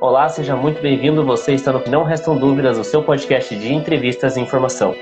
Olá, seja muito bem-vindo. Você está no Não Restam Dúvidas, o seu podcast de entrevistas e informação.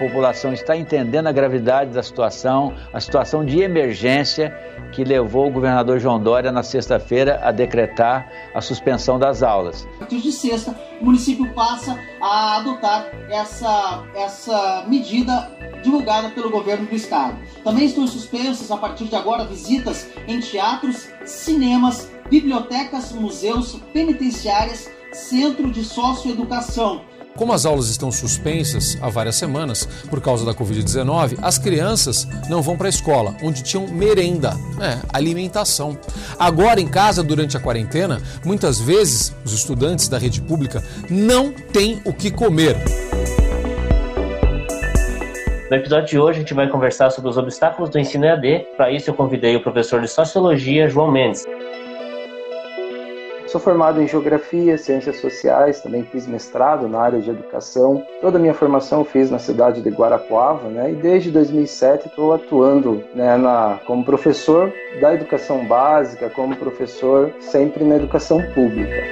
População está entendendo a gravidade da situação, a situação de emergência que levou o governador João Dória na sexta-feira a decretar a suspensão das aulas. A partir de sexta, o município passa a adotar essa, essa medida divulgada pelo governo do estado. Também estão suspensas a partir de agora visitas em teatros, cinemas, bibliotecas, museus, penitenciárias, centro de socioeducação. Como as aulas estão suspensas há várias semanas por causa da Covid-19, as crianças não vão para a escola, onde tinham merenda, é, alimentação. Agora, em casa, durante a quarentena, muitas vezes os estudantes da rede pública não têm o que comer. No episódio de hoje, a gente vai conversar sobre os obstáculos do ensino EAD. Para isso, eu convidei o professor de Sociologia, João Mendes. Sou formado em Geografia, Ciências Sociais, também fiz mestrado na área de Educação. Toda a minha formação eu fiz na cidade de Guarapuava, né? E desde 2007 estou atuando né, na, como professor da educação básica, como professor sempre na educação pública.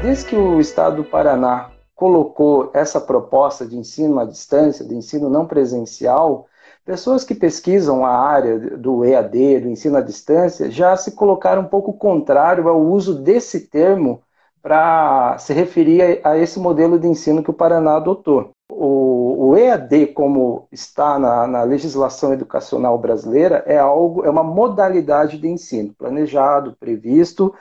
Desde que o Estado do Paraná colocou essa proposta de ensino à distância, de ensino não presencial, Pessoas que pesquisam a área do EAD, do ensino à distância, já se colocaram um pouco contrário ao uso desse termo para se referir a, esse modelo de ensino que o Paraná adotou. O, o EAD, como está na, na, legislação educacional brasileira, é algo, é uma modalidade de ensino planejado, previsto.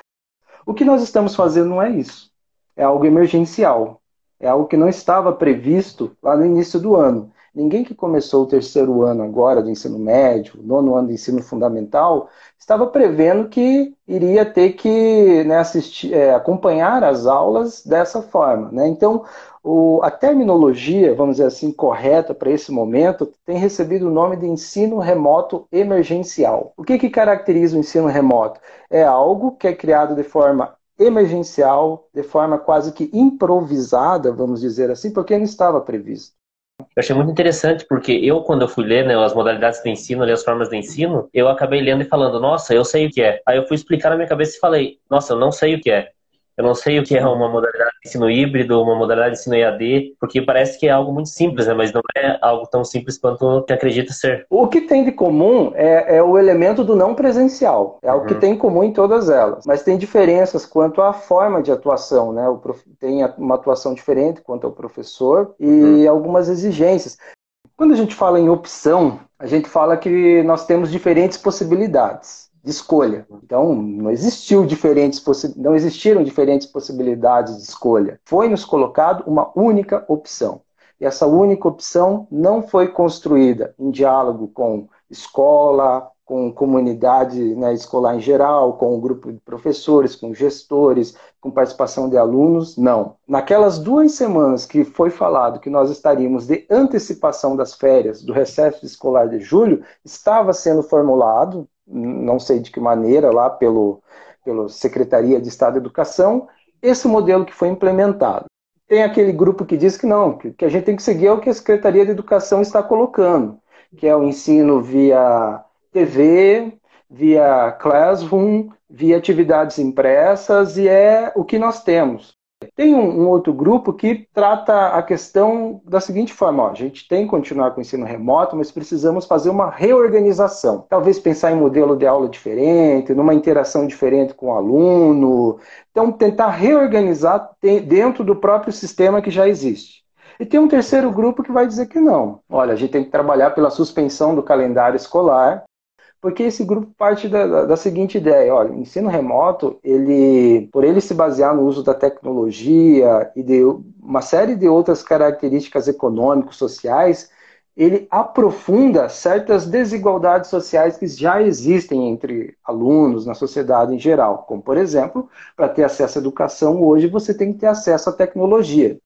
O que nós estamos fazendo não é isso. É algo emergencial. É algo que não estava previsto lá no início do ano. Ninguém que começou o terceiro ano agora do ensino médio, nono ano do ensino fundamental, estava prevendo que iria ter que né, assistir, é, acompanhar as aulas dessa forma. Né? Então, o, a terminologia, vamos dizer assim, correta para esse momento, tem recebido o nome de ensino remoto emergencial. O que, que caracteriza o ensino remoto? É algo que é criado de forma emergencial, de forma quase que improvisada, vamos dizer assim, porque não estava previsto. Eu achei muito interessante, porque eu, quando eu fui ler né, as modalidades de ensino, as formas de ensino, eu acabei lendo e falando, nossa, eu sei o que é. Aí eu fui explicar na minha cabeça e falei, nossa, eu não sei o que é. Eu não sei o que é uma modalidade de ensino híbrido, uma modalidade de ensino EAD, porque parece que é algo muito simples, né? mas não é algo tão simples quanto que acredita ser. O que tem de comum é, é o elemento do não presencial. É algo uhum. que tem em comum em todas elas. Mas tem diferenças quanto à forma de atuação. Né? O prof... Tem uma atuação diferente quanto ao professor e uhum. algumas exigências. Quando a gente fala em opção, a gente fala que nós temos diferentes possibilidades de escolha. Então, não existiu diferentes não existiram diferentes possibilidades de escolha. Foi nos colocado uma única opção. E essa única opção não foi construída em diálogo com escola, com comunidade né, escolar em geral, com um grupo de professores, com gestores, com participação de alunos, não. Naquelas duas semanas que foi falado que nós estaríamos de antecipação das férias do recesso escolar de julho, estava sendo formulado não sei de que maneira, lá pelo, pela Secretaria de Estado de Educação, esse modelo que foi implementado. Tem aquele grupo que diz que não, que, que a gente tem que seguir o que a Secretaria de Educação está colocando, que é o ensino via TV, via Classroom, via atividades impressas, e é o que nós temos. Tem um, um, outro grupo que trata a questão da seguinte forma: ó, a gente tem que continuar com o ensino remoto, mas precisamos fazer uma reorganização. Talvez pensar em modelo de aula diferente, numa interação diferente com o aluno. Então, tentar reorganizar dentro do próprio sistema que já existe. E tem um terceiro grupo que vai dizer que não. Olha, a gente tem que trabalhar pela suspensão do calendário escolar porque esse grupo parte da, da, da, seguinte ideia, olha, o ensino remoto, ele, por ele se basear no uso da tecnologia e de uma série de outras características econômicos, sociais, ele aprofunda certas desigualdades sociais que já existem entre alunos na sociedade em geral, como por exemplo, para ter acesso à educação hoje você tem que ter acesso à tecnologia.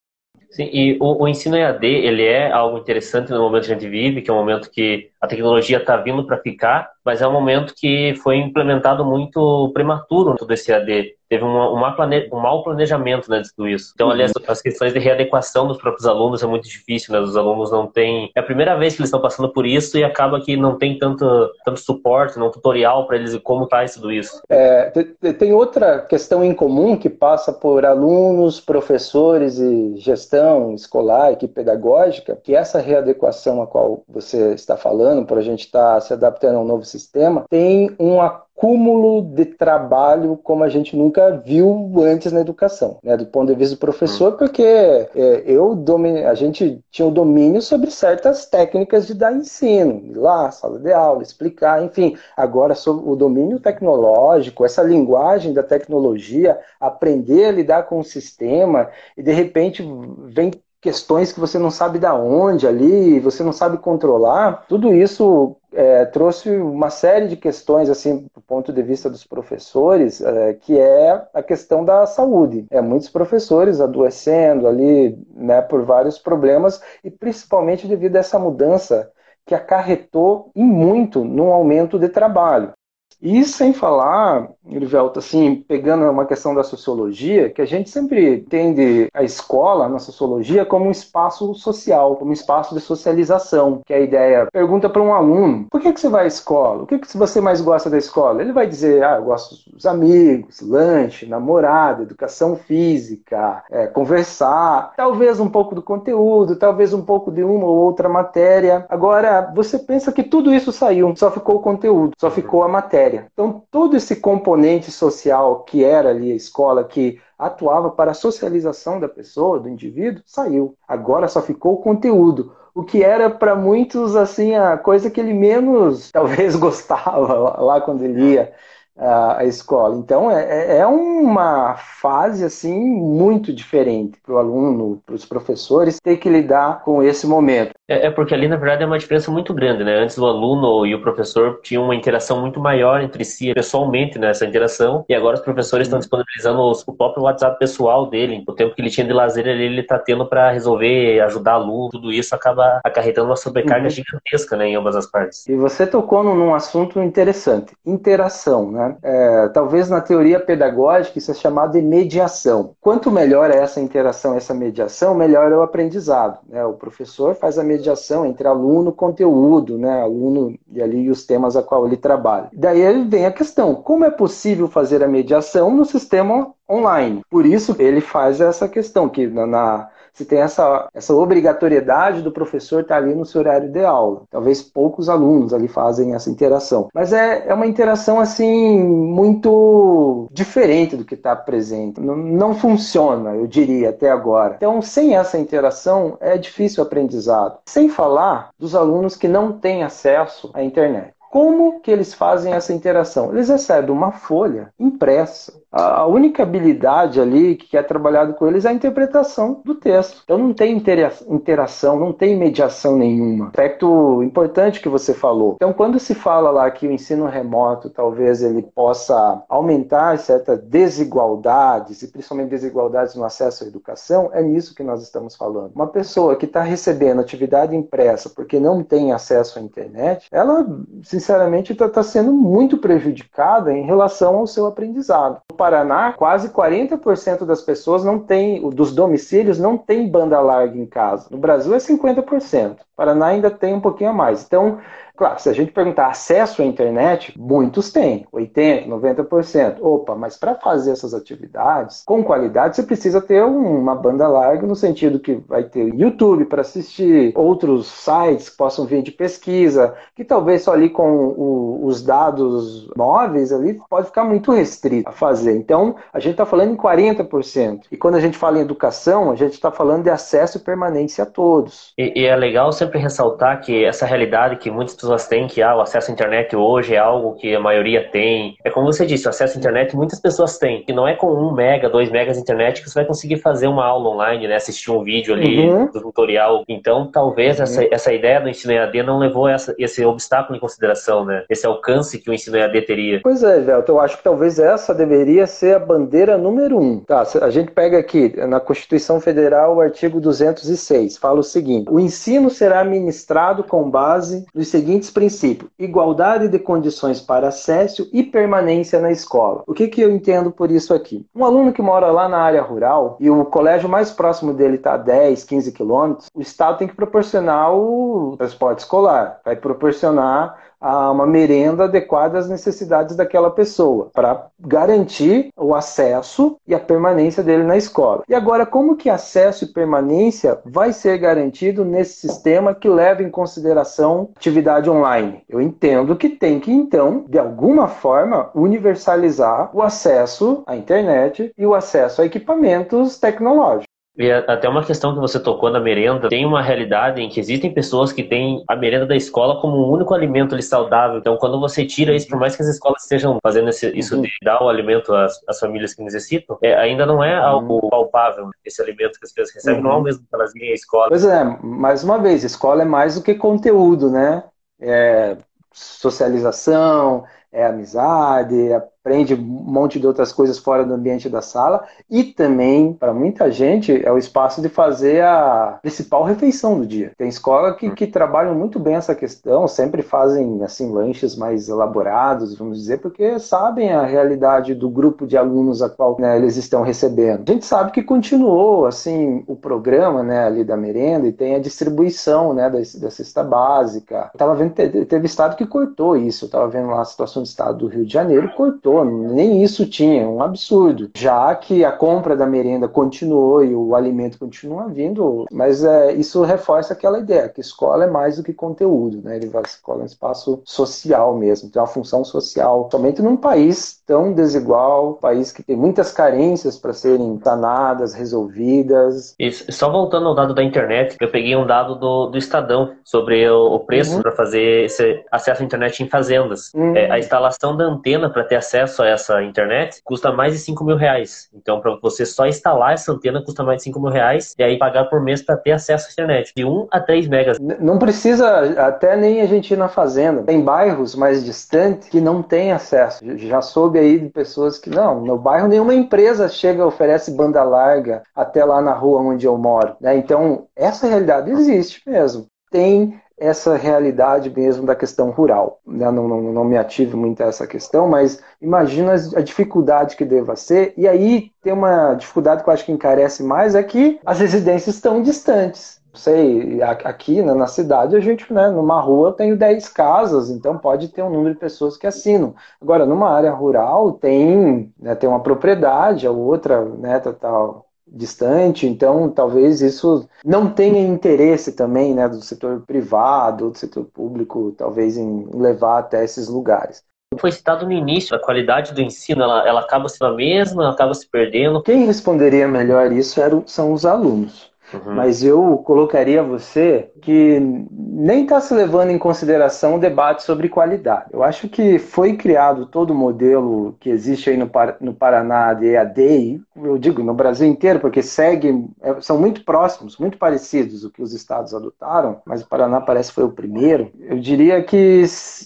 Sim, e o, o, ensino EAD, ele é algo interessante no momento que a gente vive, que é um momento que a tecnologia está vindo para ficar, mas é um momento que foi implementado muito prematuro todo esse EAD. Teve uma, uma plane... um mau planejamento né, de tudo isso. Então, aliás, uhum. as questões de readequação dos próprios alunos é muito difícil, né? Os alunos não têm. É a primeira vez que eles estão passando por isso e acaba que não tem tanto, tanto suporte, não tutorial para eles de como tá tudo isso. É, tem outra questão em comum que passa por alunos, professores e gestão escolar, equipe pedagógica, que essa readequação a qual você está falando, para a gente estar tá se adaptando a um novo sistema, tem um acúmulo de trabalho como a gente nunca viu antes na educação, né? do ponto de vista do professor, hum. porque é, eu domine, a gente tinha o domínio sobre certas técnicas de dar ensino, ir lá, sala de aula, explicar, enfim. Agora, sobre o domínio tecnológico, essa linguagem da tecnologia, aprender a lidar com o sistema, e de repente vem questões que você não sabe da onde ali, você não sabe controlar, tudo isso é, trouxe uma série de questões, assim, do ponto de vista dos professores, é, que é a questão da saúde. É, muitos professores adoecendo ali, né, por vários problemas, e principalmente devido a essa mudança que acarretou em muito no aumento de trabalho. E sem falar, Irivelto, assim, pegando uma questão da sociologia, que a gente sempre entende a escola, na sociologia, como um espaço social, como um espaço de socialização, que é a ideia. Pergunta para um aluno, por que, que você vai à escola? O que, que você mais gosta da escola? Ele vai dizer, ah, eu gosto dos amigos, lanche, namorada, educação física, é, conversar, talvez um pouco do conteúdo, talvez um pouco de uma ou outra matéria. Agora, você pensa que tudo isso saiu, só ficou o conteúdo, só ficou a matéria matéria. Então, todo esse componente social que era ali a escola, que atuava para a socialização da pessoa, do indivíduo, saiu. Agora só ficou o conteúdo. O que era para muitos assim a coisa que ele menos talvez gostava lá quando ele ia a, a escola. Então é, é, é uma fase assim muito diferente para o aluno, para os professores ter que lidar com esse momento. É, é, porque ali, na verdade, é uma diferença muito grande, né? Antes o aluno e o professor tinham uma interação muito maior entre si, pessoalmente, nessa né, interação, e agora os professores estão disponibilizando os, o próprio WhatsApp pessoal dele. O tempo que ele tinha de lazer ali, ele está tendo para resolver, ajudar aluno, tudo isso acaba acarretando uma sobrecarga uhum. gigantesca, né, em ambas as partes. E você tocou num assunto interessante, interação, né? É, talvez na teoria pedagógica isso é chamado de mediação. Quanto melhor é essa interação, essa mediação, melhor é o aprendizado. Né? O professor faz a mediação mediação entre aluno e conteúdo, né? Aluno e ali os temas a qual ele trabalha. Daí vem a questão: como é possível fazer a mediação no sistema online? Por isso ele faz essa questão que na, na se tem essa, essa obrigatoriedade do professor estar ali no seu horário de aula. Talvez poucos alunos ali fazem essa interação. Mas é, é uma interação, assim, muito diferente do que está presente. Não, não funciona, eu diria, até agora. Então, sem essa interação, é difícil o aprendizado. Sem falar dos alunos que não têm acesso à internet. Como que eles fazem essa interação? Eles recebem uma folha impressa a única habilidade ali que é trabalhado com eles é a interpretação do texto. Então não tem interação, não tem mediação nenhuma. Aspecto importante que você falou. Então quando se fala lá que o ensino remoto talvez ele possa aumentar certas desigualdades e principalmente desigualdades no acesso à educação, é nisso que nós estamos falando. Uma pessoa que está recebendo atividade impressa porque não tem acesso à internet, ela sinceramente está tá sendo muito prejudicada em relação ao seu aprendizado. Paraná, quase 40% das pessoas não tem, dos domicílios não tem banda larga em casa. No Brasil é 50%. Paraná ainda tem um pouquinho a mais. Então, Claro, se a gente perguntar acesso à internet, muitos têm, 80%, 90%. Opa, mas para fazer essas atividades com qualidade, você precisa ter uma banda larga, no sentido que vai ter YouTube para assistir, outros sites que possam vir de pesquisa, que talvez só ali com o, os dados móveis ali pode ficar muito restrito a fazer. Então, a gente está falando em 40%. E quando a gente fala em educação, a gente está falando de acesso e permanência a todos. E, e é legal sempre ressaltar que essa realidade que muitas pessoas têm que ah, o acesso à internet hoje é algo que a maioria tem. É como você disse, o acesso à internet muitas pessoas têm. E não é com um mega, dois megas de internet que você vai conseguir fazer uma aula online, né? Assistir um vídeo ali uhum. do tutorial. Então, talvez uhum. essa, essa ideia do ensino EAD não levou essa, esse obstáculo em consideração, né? Esse alcance que o ensino EAD teria. Pois é, Velto, eu acho que talvez essa deveria ser a bandeira número um. Tá, a gente pega aqui na Constituição Federal o artigo 206, fala o seguinte: o ensino será ministrado com base nos seguintes seguintes princípios: igualdade de condições para acesso e permanência na escola. O que, que eu entendo por isso aqui? Um aluno que mora lá na área rural e o colégio mais próximo dele está a 10, 15 quilômetros, o Estado tem que proporcionar o transporte escolar, vai proporcionar a uma merenda adequada às necessidades daquela pessoa, para garantir o acesso e a permanência dele na escola. E agora, como que acesso e permanência vai ser garantido nesse sistema que leva em consideração atividade online? Eu entendo que tem que, então, de alguma forma, universalizar o acesso à internet e o acesso a equipamentos tecnológicos. E até uma questão que você tocou na merenda, tem uma realidade em que existem pessoas que têm a merenda da escola como um único alimento ali, saudável. Então, quando você tira isso, por mais que as escolas estejam fazendo esse, isso de dar o alimento às, às famílias que necessitam, é, ainda não é algo palpável. Esse alimento que as crianças recebem uhum. não é o mesmo que elas irem à escola. Pois é, mais uma vez, escola é mais do que conteúdo, né? É socialização, é amizade, é aprende um monte de outras coisas fora do ambiente da sala e também, para muita gente, é o espaço de fazer a principal refeição do dia. Tem escola que, que trabalham muito bem essa questão, sempre fazem assim lanches mais elaborados, vamos dizer, porque sabem a realidade do grupo de alunos a qual né, eles estão recebendo. A gente sabe que continuou assim o programa né, ali da merenda e tem a distribuição né, da, da cesta básica. Eu tava vendo, teve, estado que cortou isso, eu tava vendo lá a situação do estado do Rio de Janeiro, cortou nem isso tinha, um absurdo. Já que a compra da merenda continuou e o alimento continua vindo, mas é, isso reforça aquela ideia que escola é mais do que conteúdo, né? Ele vai, escola é um espaço social mesmo, tem uma função social, somente num país tão desigual, um país que tem muitas carências para serem sanadas, resolvidas. E só voltando ao dado da internet, eu peguei um dado do, do Estadão sobre o, o preço uhum. para fazer esse acesso à internet em fazendas. Uhum. É, a instalação da antena para ter acesso acesso a essa internet custa mais de 5 mil reais. Então, para você só instalar essa antena custa mais de 5 mil reais e aí pagar por mês para ter acesso à internet. De 1 a 3 megas. Não precisa até nem a gente ir na fazenda. Tem bairros mais distantes que não tem acesso. Já soube aí de pessoas que, não, no bairro nenhuma empresa chega oferece banda larga até lá na rua onde eu moro. Né? Então, essa realidade existe mesmo. Tem essa realidade mesmo da questão rural. Né? Não, não, não me ative muito a essa questão, mas imagina a dificuldade que deva ser. E aí tem uma dificuldade que eu acho que encarece mais, é que as residências estão distantes. Sei, aqui né, na cidade a gente, né, numa rua eu tenho 10 casas, então pode ter um número de pessoas que assinam. Agora, numa área rural tem, né, tem uma propriedade, a outra, né, tal, tal distante, então talvez isso não tenha interesse também né, do setor privado, do setor público, talvez em levar até esses lugares. Foi citado no início, a qualidade do ensino ela, ela acaba sendo a mesma, ela acaba se perdendo. Quem responderia melhor isso eram, são os alunos. Uhum. Mas eu colocaria você que nem está se levando em consideração o debate sobre qualidade. Eu acho que foi criado todo o modelo que existe aí no, no Paraná de EAD, eu digo no Brasil inteiro, porque segue, é, são muito próximos, muito parecidos o que os estados adotaram, mas o Paraná parece que foi o primeiro. Eu diria que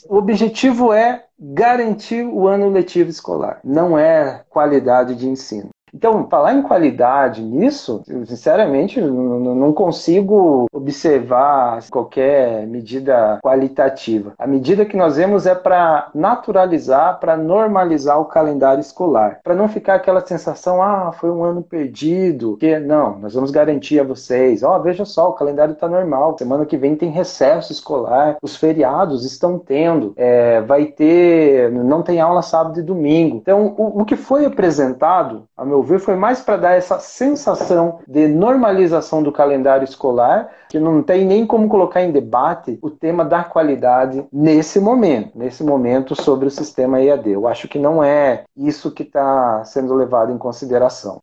o objetivo é garantir o ano letivo escolar, não é qualidade de ensino. Então, falar em qualidade nisso, eu, sinceramente, não consigo observar qualquer medida qualitativa. A medida que nós vemos é para naturalizar, para normalizar o calendário escolar, para não ficar aquela sensação, ah, foi um ano perdido, que não, nós vamos garantir a vocês, ó, oh, veja só, o calendário está normal, semana que vem tem recesso escolar, os feriados estão tendo, é, vai ter, não tem aula sábado e domingo. Então, o, o que foi apresentado, a meu meu ver, foi mais para dar essa sensação de normalização do calendário escolar, que não tem nem como colocar em debate o tema da qualidade nesse momento, nesse momento sobre o sistema EAD. Eu acho que não é isso que está sendo levado em consideração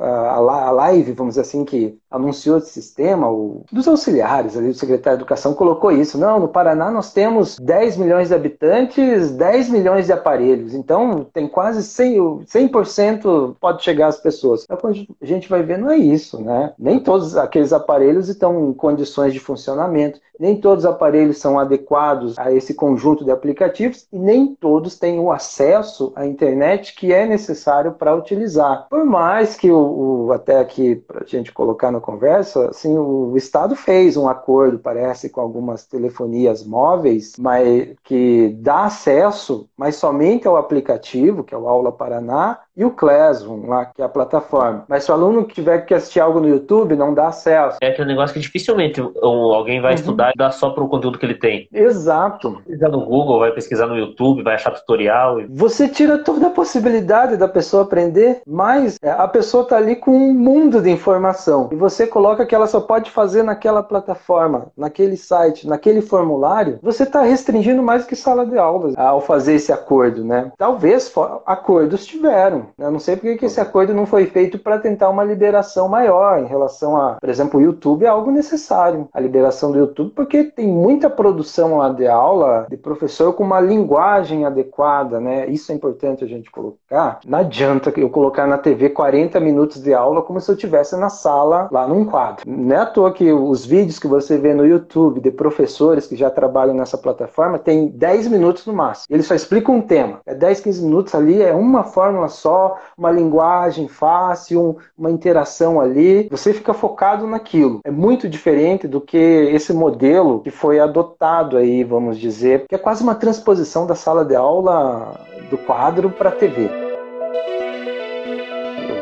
a live, vamos dizer assim, que anunciou esse sistema, o, dos auxiliares ali, do secretário de Educação, colocou isso. Não, no Paraná nós temos 10 milhões de habitantes, 10 milhões de aparelhos. Então, tem quase 100%, 100% pode chegar às pessoas. Então, quando a gente vai ver, não é isso, né? Nem todos aqueles aparelhos estão em condições de funcionamento, nem todos os aparelhos são adequados a esse conjunto de aplicativos e nem todos têm o acesso à internet que é necessário para utilizar. Por mais que o o, até aqui para a gente colocar na conversa, assim, o Estado fez um acordo, parece, com algumas telefonias móveis, mas que dá acesso, mas somente ao aplicativo, que é o Aula Paraná, e o Classroom, lá, que é a plataforma. Mas se o aluno tiver que assistir algo no YouTube, não dá acesso. É aquele negócio que dificilmente alguém vai uhum. estudar e dá só para o conteúdo que ele tem. Exato. Vai pesquisar no Google, vai pesquisar no YouTube, vai achar tutorial. Você tira toda a possibilidade da pessoa aprender, mas é, a pessoa está ali com um mundo de informação. E você coloca que ela só pode fazer naquela plataforma, naquele site, naquele formulário, você está restringindo mais que sala de aulas ao fazer esse acordo, né? Talvez acordos tiveram, eu não sei porque que esse acordo não foi feito para tentar uma liberação maior em relação a, por exemplo, o YouTube é algo necessário, a liberação do YouTube, porque tem muita produção lá de aula de professor com uma linguagem adequada, né? Isso é importante a gente colocar. Não adianta eu colocar na TV 40 minutos de aula como se eu estivesse na sala lá num quadro. Não é à toa que os vídeos que você vê no YouTube de professores que já trabalham nessa plataforma tem 10 minutos no máximo. Eles só explicam um tema. É 10, 15 minutos ali, é uma fórmula só só uma linguagem fácil, uma interação ali. Você fica focado naquilo. É muito diferente do que esse modelo que foi adotado aí, vamos dizer, que é quase uma transposição da sala de aula do quadro para a TV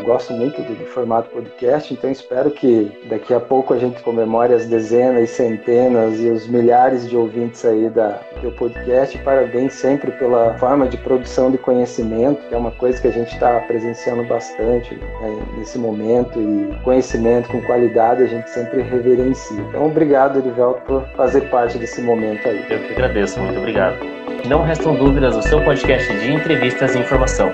gosto muito do, do, formato podcast, então espero que daqui a pouco a gente comemore as dezenas e centenas e os milhares de ouvintes aí da, do podcast. Parabéns sempre pela forma de produção de conhecimento, que é uma coisa que a gente está presenciando bastante né, nesse momento e conhecimento com qualidade a gente sempre reverencia. Então, obrigado, Erivelto, por fazer parte desse momento aí. Eu que agradeço, muito obrigado. Não restam dúvidas, o seu podcast de entrevistas e informação.